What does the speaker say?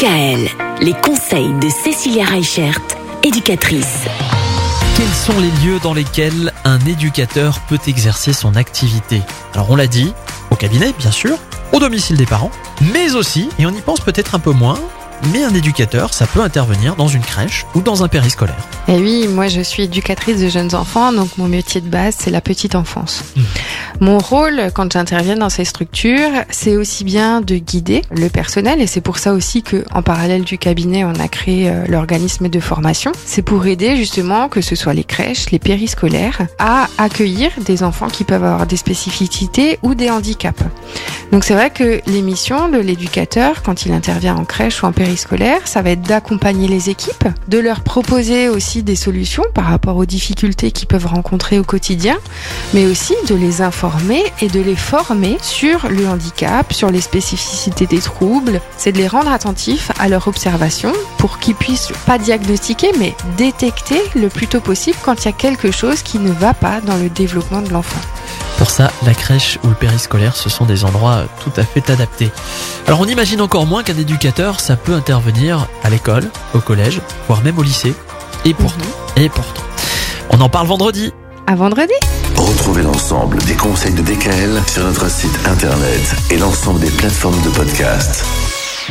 Les conseils de Cécilia Reichert, éducatrice. Quels sont les lieux dans lesquels un éducateur peut exercer son activité? Alors on l'a dit, au cabinet bien sûr, au domicile des parents, mais aussi, et on y pense peut-être un peu moins, mais un éducateur, ça peut intervenir dans une crèche ou dans un périscolaire. Et oui, moi je suis éducatrice de jeunes enfants, donc mon métier de base c'est la petite enfance. Mmh. Mon rôle quand j'interviens dans ces structures, c'est aussi bien de guider le personnel, et c'est pour ça aussi que en parallèle du cabinet, on a créé euh, l'organisme de formation. C'est pour aider justement que ce soit les crèches, les périscolaires, à accueillir des enfants qui peuvent avoir des spécificités ou des handicaps. Donc c'est vrai que les missions de l'éducateur, quand il intervient en crèche ou en périscolaire, ça va être d'accompagner les équipes, de leur proposer aussi des solutions par rapport aux difficultés qu'ils peuvent rencontrer au quotidien, mais aussi de les informer et de les former sur le handicap, sur les spécificités des troubles. C'est de les rendre attentifs à leur observation pour qu'ils puissent pas diagnostiquer, mais détecter le plus tôt possible quand il y a quelque chose qui ne va pas dans le développement de l'enfant. Pour ça, la crèche ou le périscolaire, ce sont des endroits tout à fait adaptés. Alors on imagine encore moins qu'un éducateur, ça peut intervenir à l'école, au collège, voire même au lycée. Et pourtant, et pourtant. On en parle vendredi. À vendredi Retrouvez l'ensemble des conseils de DKL sur notre site internet et l'ensemble des plateformes de podcast.